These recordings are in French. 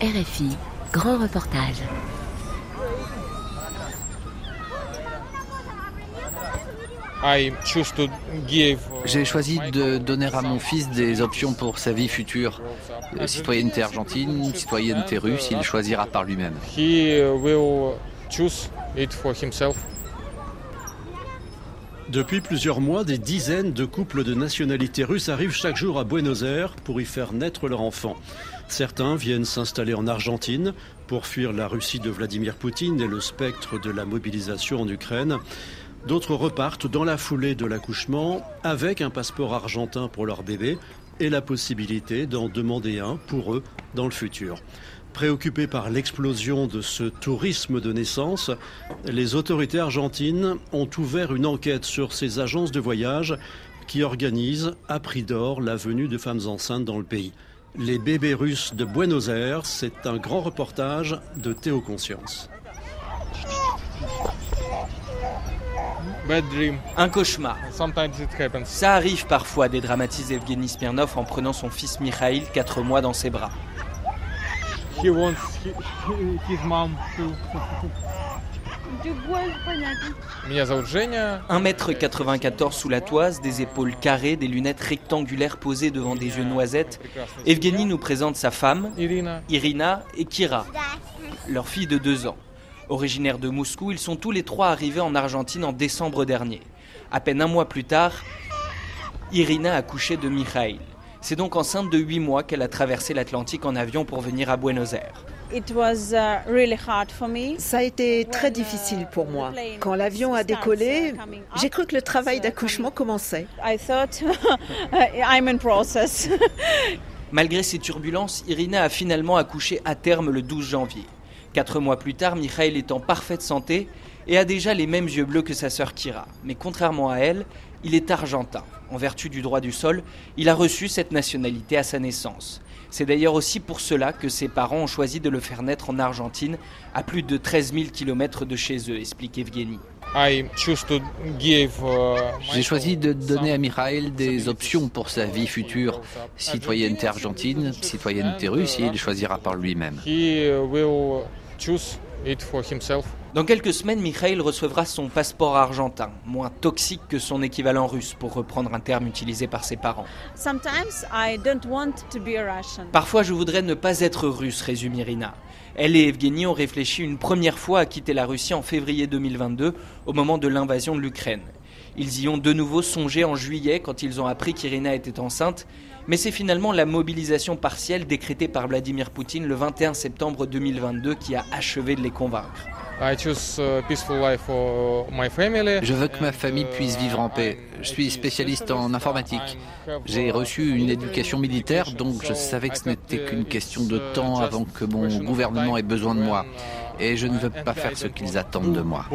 RFI, grand reportage. J'ai choisi de donner à mon fils des options pour sa vie future. Euh, citoyenneté argentine, citoyenneté russe, il choisira par lui-même. Depuis plusieurs mois, des dizaines de couples de nationalité russe arrivent chaque jour à Buenos Aires pour y faire naître leur enfant. Certains viennent s'installer en Argentine pour fuir la Russie de Vladimir Poutine et le spectre de la mobilisation en Ukraine. D'autres repartent dans la foulée de l'accouchement avec un passeport argentin pour leur bébé et la possibilité d'en demander un pour eux dans le futur. Préoccupés par l'explosion de ce tourisme de naissance, les autorités argentines ont ouvert une enquête sur ces agences de voyage qui organisent à prix d'or la venue de femmes enceintes dans le pays. Les bébés russes de Buenos Aires, c'est un grand reportage de Théo Conscience. Un cauchemar. Ça arrive parfois, dédramatise Evgeny Smirnov en prenant son fils Mikhail, 4 mois, dans ses bras. 1m94 sous la toise, des épaules carrées, des lunettes rectangulaires posées devant des yeux noisettes, Evgeny nous présente sa femme, Irina et Kira, leur fille de 2 ans. Originaires de Moscou, ils sont tous les trois arrivés en Argentine en décembre dernier. À peine un mois plus tard, Irina a couché de Mikhail. C'est donc enceinte de 8 mois qu'elle a traversé l'Atlantique en avion pour venir à Buenos Aires. Uh, Ça a été très difficile pour moi. Quand l'avion a décollé, j'ai cru que le travail d'accouchement commençait. Malgré ces turbulences, Irina a finalement accouché à terme le 12 janvier. Quatre mois plus tard, Mikhail est en parfaite santé et a déjà les mêmes yeux bleus que sa sœur Kira. Mais contrairement à elle, il est argentin. En vertu du droit du sol, il a reçu cette nationalité à sa naissance. C'est d'ailleurs aussi pour cela que ses parents ont choisi de le faire naître en Argentine, à plus de 13 000 km de chez eux, explique Evgeny. Uh, J'ai choisi de donner à Mikhail des options pour sa vie future. Citoyenneté argentine, citoyenneté russe, il choisira par lui-même. Dans quelques semaines, Mikhail recevra son passeport argentin, moins toxique que son équivalent russe, pour reprendre un terme utilisé par ses parents. Parfois, je voudrais ne pas être russe, résume Irina. Elle et Evgeny ont réfléchi une première fois à quitter la Russie en février 2022, au moment de l'invasion de l'Ukraine. Ils y ont de nouveau songé en juillet quand ils ont appris qu'Irina était enceinte, mais c'est finalement la mobilisation partielle décrétée par Vladimir Poutine le 21 septembre 2022 qui a achevé de les convaincre. Je veux que ma famille puisse vivre en paix. Je suis spécialiste en informatique. J'ai reçu une éducation militaire, donc je savais que ce n'était qu'une question de temps avant que mon gouvernement ait besoin de moi. Et je ne veux pas faire ce qu'ils attendent de moi.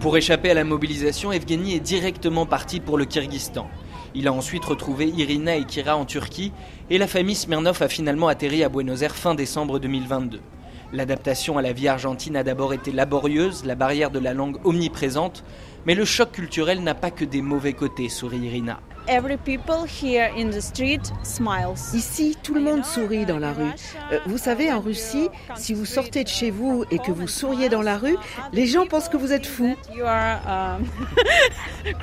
Pour échapper à la mobilisation, Evgeny est directement parti pour le Kyrgyzstan. Il a ensuite retrouvé Irina et Kira en Turquie et la famille Smirnov a finalement atterri à Buenos Aires fin décembre 2022. L'adaptation à la vie argentine a d'abord été laborieuse, la barrière de la langue omniprésente, mais le choc culturel n'a pas que des mauvais côtés, sourit Irina. Ici, tout le monde sourit dans la rue. Euh, vous savez, en Russie, si vous sortez de chez vous et que vous souriez dans la rue, les gens pensent que vous êtes fou. Um,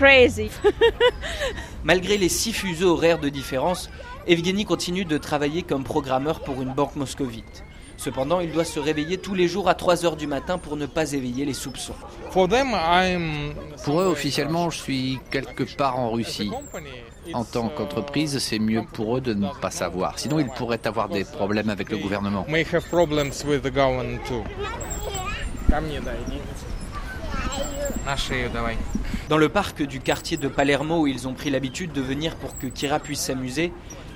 Malgré les six fuseaux horaires de différence, Evgeny continue de travailler comme programmeur pour une banque moscovite. Cependant, il doit se réveiller tous les jours à 3 heures du matin pour ne pas éveiller les soupçons. Pour eux, officiellement, je suis quelque part en Russie. En tant qu'entreprise, c'est mieux pour eux de ne pas savoir. Sinon, ils pourraient avoir des problèmes avec le gouvernement. Dans le parc du quartier de Palermo où ils ont pris l'habitude de venir pour que Kira puisse s'amuser,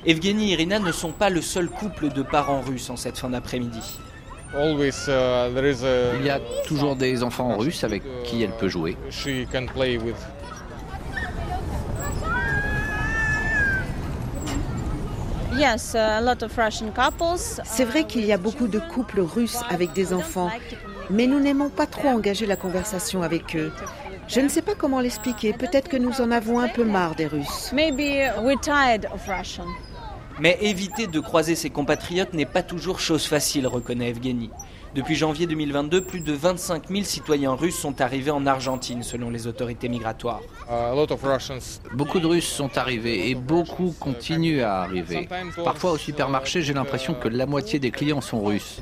Evgeny et Irina ne sont pas le seul couple de parents russes en cette fin d'après-midi. Uh, Il y a toujours des enfants russes avec qui elle peut jouer. C'est vrai qu'il y a beaucoup de couples russes avec des enfants, mais nous n'aimons pas trop engager la conversation avec eux. Je ne sais pas comment l'expliquer. Peut-être que nous en avons un peu marre des Russes. Mais éviter de croiser ses compatriotes n'est pas toujours chose facile, reconnaît Evgeny. Depuis janvier 2022, plus de 25 000 citoyens russes sont arrivés en Argentine, selon les autorités migratoires. Beaucoup de Russes sont arrivés et beaucoup continuent à arriver. Parfois au supermarché, j'ai l'impression que la moitié des clients sont russes.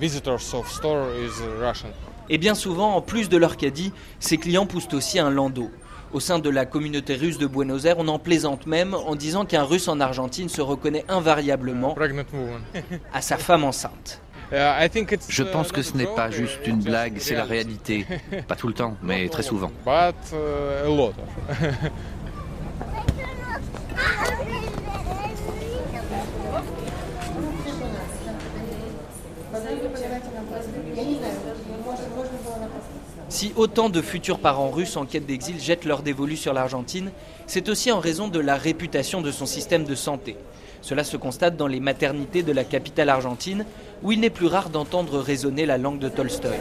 Et bien souvent, en plus de leur caddie, ces clients poussent aussi un landau. Au sein de la communauté russe de Buenos Aires, on en plaisante même en disant qu'un russe en Argentine se reconnaît invariablement à sa femme enceinte. Je pense que ce n'est pas juste une blague, c'est la réalité. Pas tout le temps, mais très souvent. Si autant de futurs parents russes en quête d'exil jettent leur dévolu sur l'Argentine, c'est aussi en raison de la réputation de son système de santé. Cela se constate dans les maternités de la capitale argentine, où il n'est plus rare d'entendre résonner la langue de Tolstoï.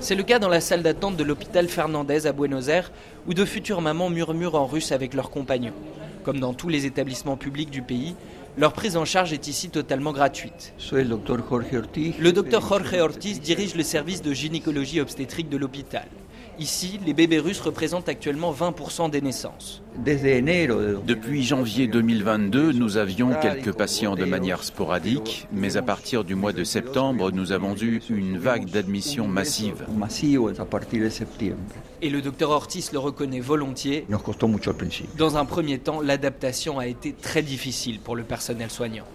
C'est le cas dans la salle d'attente de l'hôpital Fernandez à Buenos Aires, où de futures mamans murmurent en russe avec leurs compagnons. Comme dans tous les établissements publics du pays, leur prise en charge est ici totalement gratuite. Le docteur Jorge Ortiz dirige le service de gynécologie obstétrique de l'hôpital. Ici, les bébés russes représentent actuellement 20% des naissances. Depuis janvier 2022, nous avions quelques patients de manière sporadique, mais à partir du mois de septembre, nous avons eu une vague d'admissions massive. Et le docteur Ortiz le reconnaît volontiers. Dans un premier temps, l'adaptation a été très difficile pour le personnel soignant.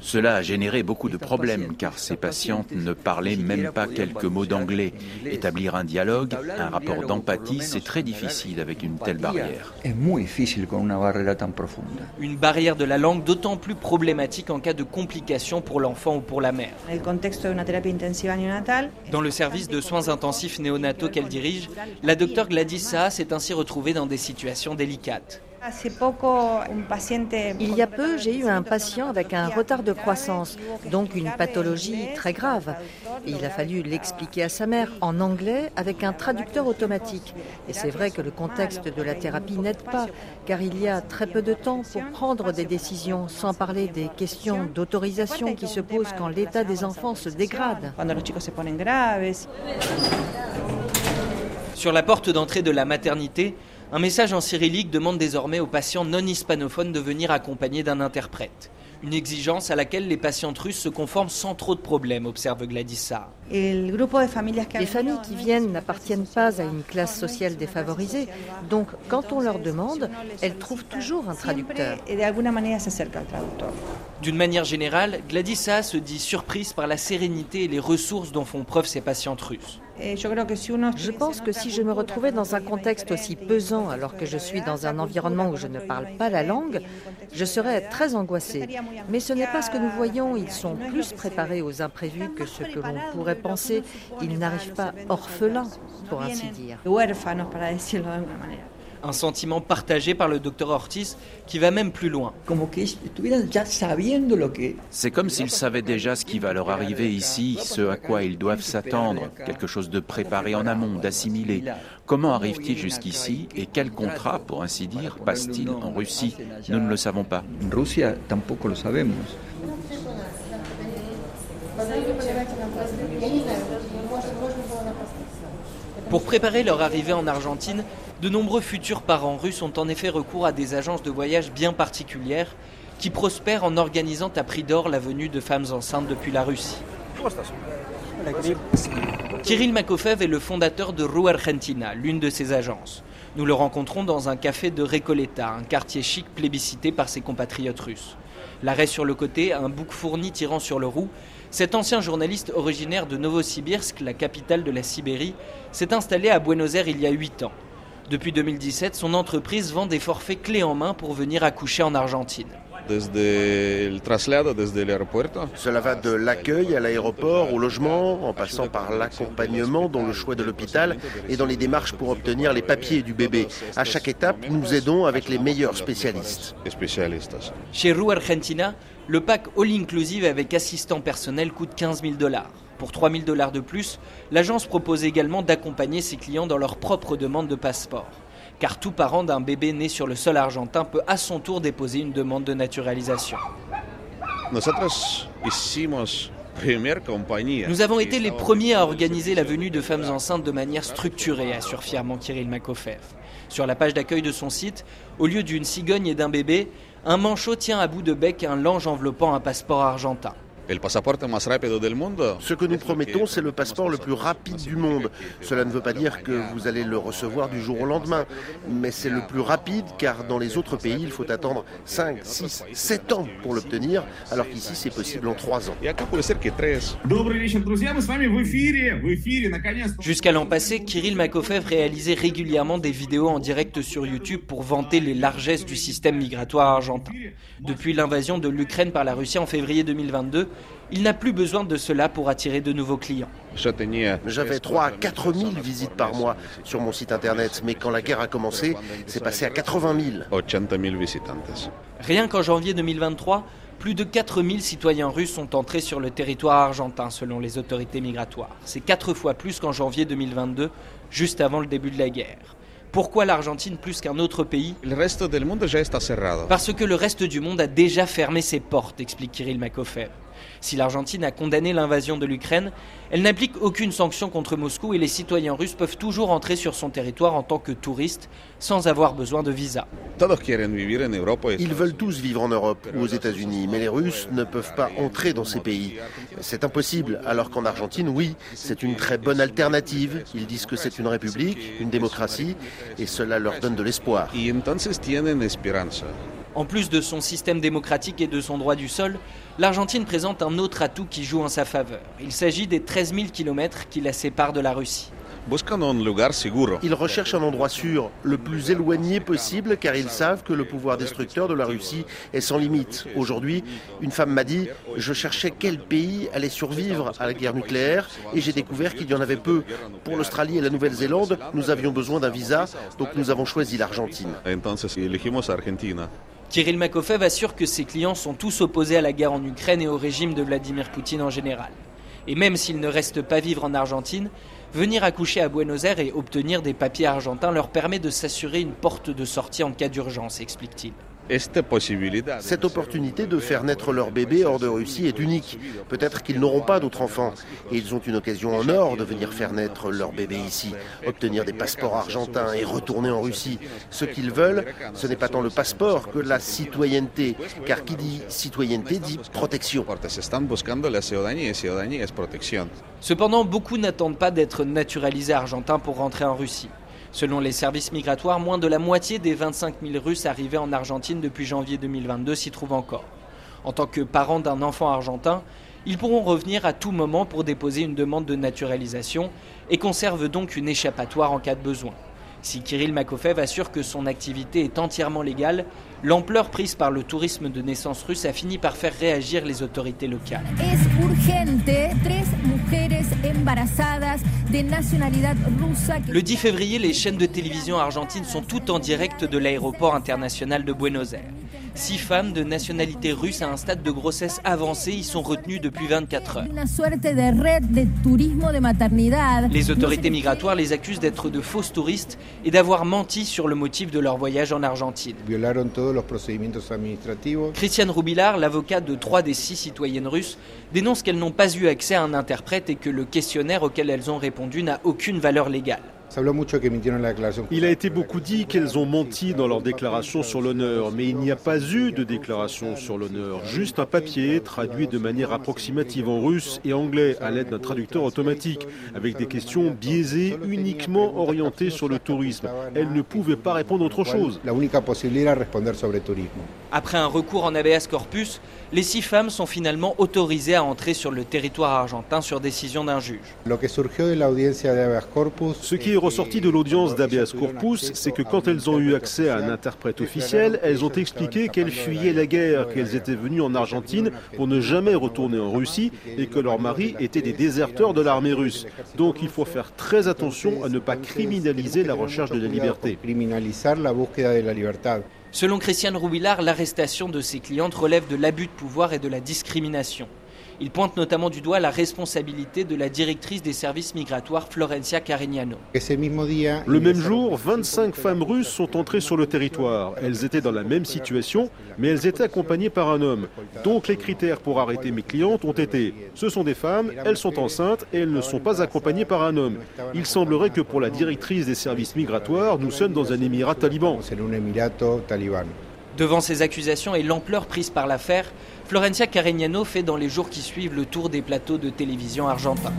Cela a généré beaucoup de problèmes car ces patientes ne parlaient même pas quelques mots d'anglais. Établir un dialogue, un rapport d'empathie, c'est très difficile avec une telle barrière. Une barrière de la langue d'autant plus problématique en cas de complications pour l'enfant ou pour la mère. Dans le service de soins intensifs néonataux qu'elle dirige, la docteure Gladys Saas s'est ainsi retrouvée dans des situations délicates. Il y a peu, j'ai eu un patient avec un retard de croissance, donc une pathologie très grave. il a fallu l'expliquer à sa mère en anglais avec un traducteur automatique. Et c'est vrai que le contexte de la thérapie n'aide pas, car il y a très peu de temps pour prendre des décisions, sans parler des questions d'autorisation qui se posent quand l'état des enfants se dégrade. Sur la porte d'entrée de la maternité, un message en cyrillique demande désormais aux patients non hispanophones de venir accompagnés d'un interprète. Une exigence à laquelle les patientes russes se conforment sans trop de problèmes, observe Gladys Les familles qui viennent n'appartiennent pas à une classe sociale défavorisée, donc quand on leur demande, elles trouvent toujours un traducteur. D'une manière générale, Gladys se dit surprise par la sérénité et les ressources dont font preuve ces patientes russes. Je pense que si je me retrouvais dans un contexte aussi pesant alors que je suis dans un environnement où je ne parle pas la langue, je serais très angoissée. Mais ce n'est pas ce que nous voyons, ils sont plus préparés aux imprévus que ce que l'on pourrait penser. Ils n'arrivent pas orphelins, pour ainsi dire. Un sentiment partagé par le docteur Ortiz qui va même plus loin. C'est comme s'ils savaient déjà ce qui va leur arriver ici, ce à quoi ils doivent s'attendre, quelque chose de préparé en amont, d'assimilé. Comment arrivent-ils jusqu'ici et quel contrat, pour ainsi dire, passe-t-il en Russie? Nous ne le savons pas. Pour préparer leur arrivée en Argentine, de nombreux futurs parents russes ont en effet recours à des agences de voyage bien particulières qui prospèrent en organisant à prix d'or la venue de femmes enceintes depuis la Russie. Kirill Makofev est le fondateur de Rue Argentina, l'une de ces agences. Nous le rencontrons dans un café de Recoleta, un quartier chic plébiscité par ses compatriotes russes. L'arrêt sur le côté, un bouc fourni tirant sur le roue, cet ancien journaliste originaire de Novosibirsk, la capitale de la Sibérie, s'est installé à Buenos Aires il y a 8 ans. Depuis 2017, son entreprise vend des forfaits clés en main pour venir accoucher en Argentine. Cela va de l'accueil à l'aéroport, au logement, en passant par l'accompagnement dans le choix de l'hôpital et dans les démarches pour obtenir les papiers du bébé. À chaque étape, nous aidons avec les meilleurs spécialistes. Chez Rue Argentina, le pack all-inclusive avec assistant personnel coûte 15 000 dollars. Pour 3 000 dollars de plus, l'agence propose également d'accompagner ses clients dans leur propre demande de passeport. car tout parent d'un bébé né sur le sol argentin peut à son tour déposer une demande de naturalisation. Nous avons été les premiers à organiser la venue de femmes enceintes de manière structurée, assure fièrement Kirill Makofev. Sur la page d'accueil de son site, au lieu d'une cigogne et d'un bébé, un manchot tient à bout de bec un lange enveloppant un passeport argentin. Ce que nous promettons, c'est le passeport le plus rapide du monde. Cela ne veut pas dire que vous allez le recevoir du jour au lendemain, mais c'est le plus rapide car dans les autres pays, il faut attendre 5, 6, 7 ans pour l'obtenir, alors qu'ici, c'est possible en 3 ans. Jusqu'à l'an passé, Kirill Makofev réalisait régulièrement des vidéos en direct sur YouTube pour vanter les largesses du système migratoire argentin. Depuis l'invasion de l'Ukraine par la Russie en février 2022, il n'a plus besoin de cela pour attirer de nouveaux clients. J'avais 3 à 4 000 visites par mois sur mon site internet, mais quand la guerre a commencé, c'est passé à 80 000. Rien qu'en janvier 2023, plus de 4 000 citoyens russes sont entrés sur le territoire argentin selon les autorités migratoires. C'est 4 fois plus qu'en janvier 2022, juste avant le début de la guerre. Pourquoi l'Argentine plus qu'un autre pays? Parce que le reste du monde a déjà fermé ses portes, explique Kirill Makofev. Si l'Argentine a condamné l'invasion de l'Ukraine, elle n'applique aucune sanction contre Moscou et les citoyens russes peuvent toujours entrer sur son territoire en tant que touristes sans avoir besoin de visa. Ils veulent tous vivre en Europe ou aux États-Unis, mais les Russes ne peuvent pas entrer dans ces pays. C'est impossible, alors qu'en Argentine, oui, c'est une très bonne alternative. Ils disent que c'est une république, une démocratie, et cela leur donne de l'espoir. En plus de son système démocratique et de son droit du sol, l'Argentine présente un autre atout qui joue en sa faveur. Il s'agit des 13 000 km qui la séparent de la Russie. Ils recherchent un endroit sûr, le plus éloigné possible, car ils savent que le pouvoir destructeur de la Russie est sans limite. Aujourd'hui, une femme m'a dit Je cherchais quel pays allait survivre à la guerre nucléaire, et j'ai découvert qu'il y en avait peu. Pour l'Australie et la Nouvelle-Zélande, nous avions besoin d'un visa, donc nous avons choisi l'Argentine. Kirill Makofev assure que ses clients sont tous opposés à la guerre en Ukraine et au régime de Vladimir Poutine en général. Et même s'ils ne restent pas vivre en Argentine, venir accoucher à Buenos Aires et obtenir des papiers argentins leur permet de s'assurer une porte de sortie en cas d'urgence, explique-t-il. Cette opportunité de faire naître leur bébé hors de Russie est unique. Peut-être qu'ils n'auront pas d'autres enfants. Et ils ont une occasion en or de venir faire naître leur bébé ici, obtenir des passeports argentins et retourner en Russie. Ce qu'ils veulent, ce n'est pas tant le passeport que la citoyenneté. Car qui dit citoyenneté dit protection. Cependant, beaucoup n'attendent pas d'être naturalisés argentins pour rentrer en Russie. Selon les services migratoires, moins de la moitié des 25 000 Russes arrivés en Argentine depuis janvier 2022 s'y trouvent encore. En tant que parents d'un enfant argentin, ils pourront revenir à tout moment pour déposer une demande de naturalisation et conservent donc une échappatoire en cas de besoin. Si Kirill Makofev assure que son activité est entièrement légale, l'ampleur prise par le tourisme de naissance russe a fini par faire réagir les autorités locales. Le 10 février, les chaînes de télévision argentines sont toutes en direct de l'aéroport international de Buenos Aires. Six femmes de nationalité russe à un stade de grossesse avancé y sont retenues depuis 24 heures. Les autorités migratoires les accusent d'être de fausses touristes et d'avoir menti sur le motif de leur voyage en Argentine. Christiane Roubilard, l'avocat de trois des six citoyennes russes, dénonce qu'elles n'ont pas eu accès à un interprète et que le questionnaire auquel elles ont répondu n'a aucune valeur légale. Il a été beaucoup dit qu'elles ont menti dans leur déclaration sur l'honneur, mais il n'y a pas eu de déclaration sur l'honneur, juste un papier traduit de manière approximative en russe et anglais à l'aide d'un traducteur automatique, avec des questions biaisées uniquement orientées sur le tourisme. Elles ne pouvaient pas répondre autre chose. Après un recours en habeas corpus, les six femmes sont finalement autorisées à entrer sur le territoire argentin sur décision d'un juge. Ce qui est ressorti de l'audience d'habeas corpus, c'est que quand elles ont eu accès à un interprète officiel, elles ont expliqué qu'elles fuyaient la guerre, qu'elles étaient venues en Argentine pour ne jamais retourner en Russie et que leurs maris étaient des déserteurs de l'armée russe. Donc il faut faire très attention à ne pas criminaliser la recherche de la liberté. Selon Christiane Rouillard, l'arrestation de ses clientes relève de l'abus de pouvoir et de la discrimination. Il pointe notamment du doigt la responsabilité de la directrice des services migratoires Florencia Carignano. Le même jour, 25 femmes russes sont entrées sur le territoire. Elles étaient dans la même situation, mais elles étaient accompagnées par un homme. Donc les critères pour arrêter mes clientes ont été ce sont des femmes, elles sont enceintes et elles ne sont pas accompagnées par un homme. Il semblerait que pour la directrice des services migratoires, nous sommes dans un émirat taliban. Devant ces accusations et l'ampleur prise par l'affaire, Florencia Carignano fait dans les jours qui suivent le tour des plateaux de télévision argentins.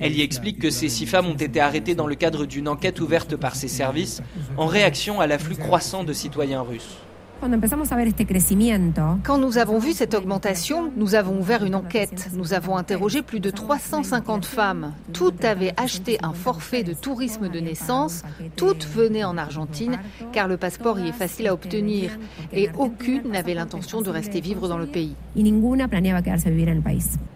Elle y explique que ces six femmes ont été arrêtées dans le cadre d'une enquête ouverte par ses services en réaction à l'afflux croissant de citoyens russes. Quand nous avons vu cette augmentation, nous avons ouvert une enquête. Nous avons interrogé plus de 350 femmes. Toutes avaient acheté un forfait de tourisme de naissance. Toutes venaient en Argentine car le passeport y est facile à obtenir. Et aucune n'avait l'intention de rester vivre dans le pays.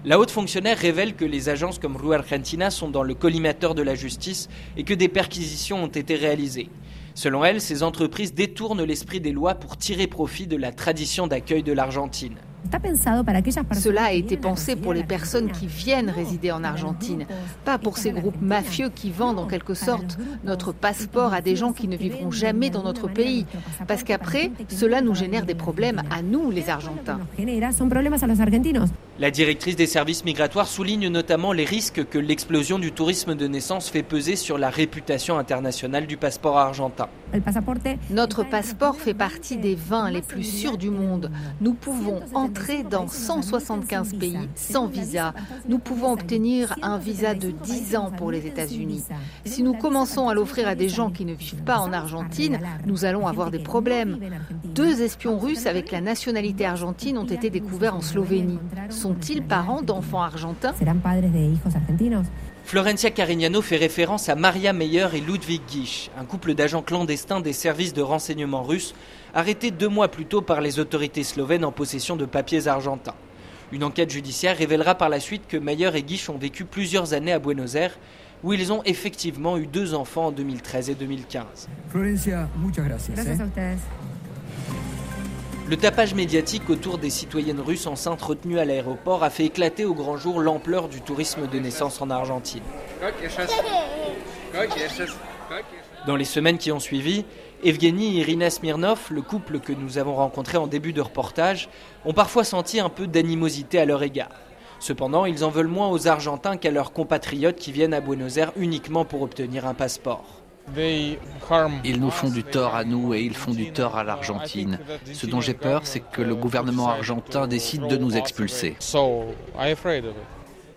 La haute fonctionnaire révèle que les agences comme Rue Argentina sont dans le collimateur de la justice et que des perquisitions ont été réalisées. Selon elle, ces entreprises détournent l'esprit des lois pour tirer profit de la tradition d'accueil de l'Argentine. Cela a été pensé pour les personnes qui viennent résider en Argentine, pas pour ces groupes mafieux qui vendent en quelque sorte notre passeport à des gens qui ne vivront jamais dans notre pays. Parce qu'après, cela nous génère des problèmes à nous, les Argentins. La directrice des services migratoires souligne notamment les risques que l'explosion du tourisme de naissance fait peser sur la réputation internationale du passeport argentin. Notre passeport fait partie des 20 les plus sûrs du monde. Nous pouvons entrer dans 175 pays sans visa. Nous pouvons obtenir un visa de 10 ans pour les États-Unis. Si nous commençons à l'offrir à des gens qui ne vivent pas en Argentine, nous allons avoir des problèmes. Deux espions russes avec la nationalité argentine ont été découverts en Slovénie. Sont-ils parents d'enfants argentins Florencia Carignano fait référence à Maria Meyer et Ludwig Gisch, un couple d'agents clandestins des services de renseignement russes, arrêtés deux mois plus tôt par les autorités slovènes en possession de papiers argentins. Une enquête judiciaire révélera par la suite que Meyer et Gisch ont vécu plusieurs années à Buenos Aires, où ils ont effectivement eu deux enfants en 2013 et 2015. Florencia, muchas gracias. ¿eh? Le tapage médiatique autour des citoyennes russes enceintes retenues à l'aéroport a fait éclater au grand jour l'ampleur du tourisme de naissance en Argentine. Dans les semaines qui ont suivi, Evgeny et Irina Smirnov, le couple que nous avons rencontré en début de reportage, ont parfois senti un peu d'animosité à leur égard. Cependant, ils en veulent moins aux Argentins qu'à leurs compatriotes qui viennent à Buenos Aires uniquement pour obtenir un passeport. Ils nous font du tort à nous et ils font du tort à l'Argentine. Ce dont j'ai peur, c'est que le gouvernement argentin décide de nous expulser.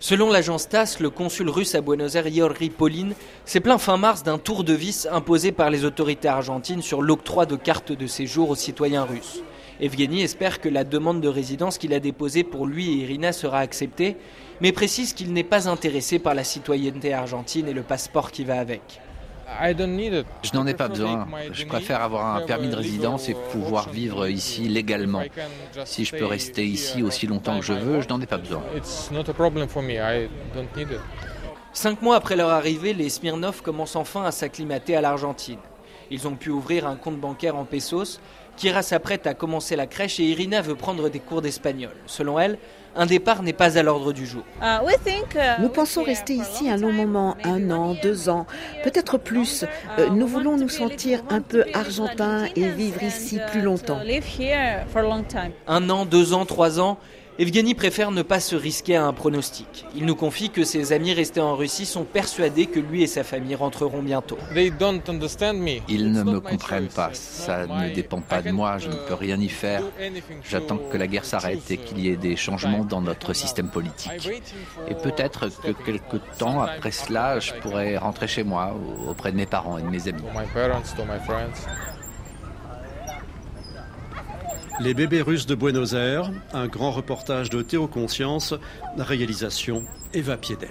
Selon l'agence TASS, le consul russe à Buenos Aires, Yorri Polin, s'est plaint fin mars d'un tour de vis imposé par les autorités argentines sur l'octroi de cartes de séjour aux citoyens russes. Evgeny espère que la demande de résidence qu'il a déposée pour lui et Irina sera acceptée, mais précise qu'il n'est pas intéressé par la citoyenneté argentine et le passeport qui va avec. Je n'en ai pas besoin. Je préfère avoir un permis de résidence et pouvoir vivre ici légalement. Si je peux rester ici aussi longtemps que je veux, je n'en ai pas besoin. Cinq mois après leur arrivée, les Smirnov commencent enfin à s'acclimater à l'Argentine. Ils ont pu ouvrir un compte bancaire en pesos. Kira s'apprête à commencer la crèche et Irina veut prendre des cours d'espagnol. Selon elle, un départ n'est pas à l'ordre du jour. Uh, uh, nous pensons rester ici un long moment, un an, deux ans, peut-être plus. Euh, nous voulons nous sentir un peu argentins et vivre ici plus longtemps. Un an, deux ans, trois ans, Evgeny préfère ne pas se risquer à un pronostic. Il nous confie que ses amis restés en Russie sont persuadés que lui et sa famille rentreront bientôt. Ils ne me comprennent pas. Ça ne dépend pas de moi. Je ne peux rien y faire. J'attends que la guerre s'arrête et qu'il y ait des changements dans notre système politique. Et peut-être que quelque temps après cela, je pourrai rentrer chez moi, auprès de mes parents et de mes amis. Les bébés russes de Buenos Aires, un grand reportage de Théo Conscience, réalisation Eva Piedel.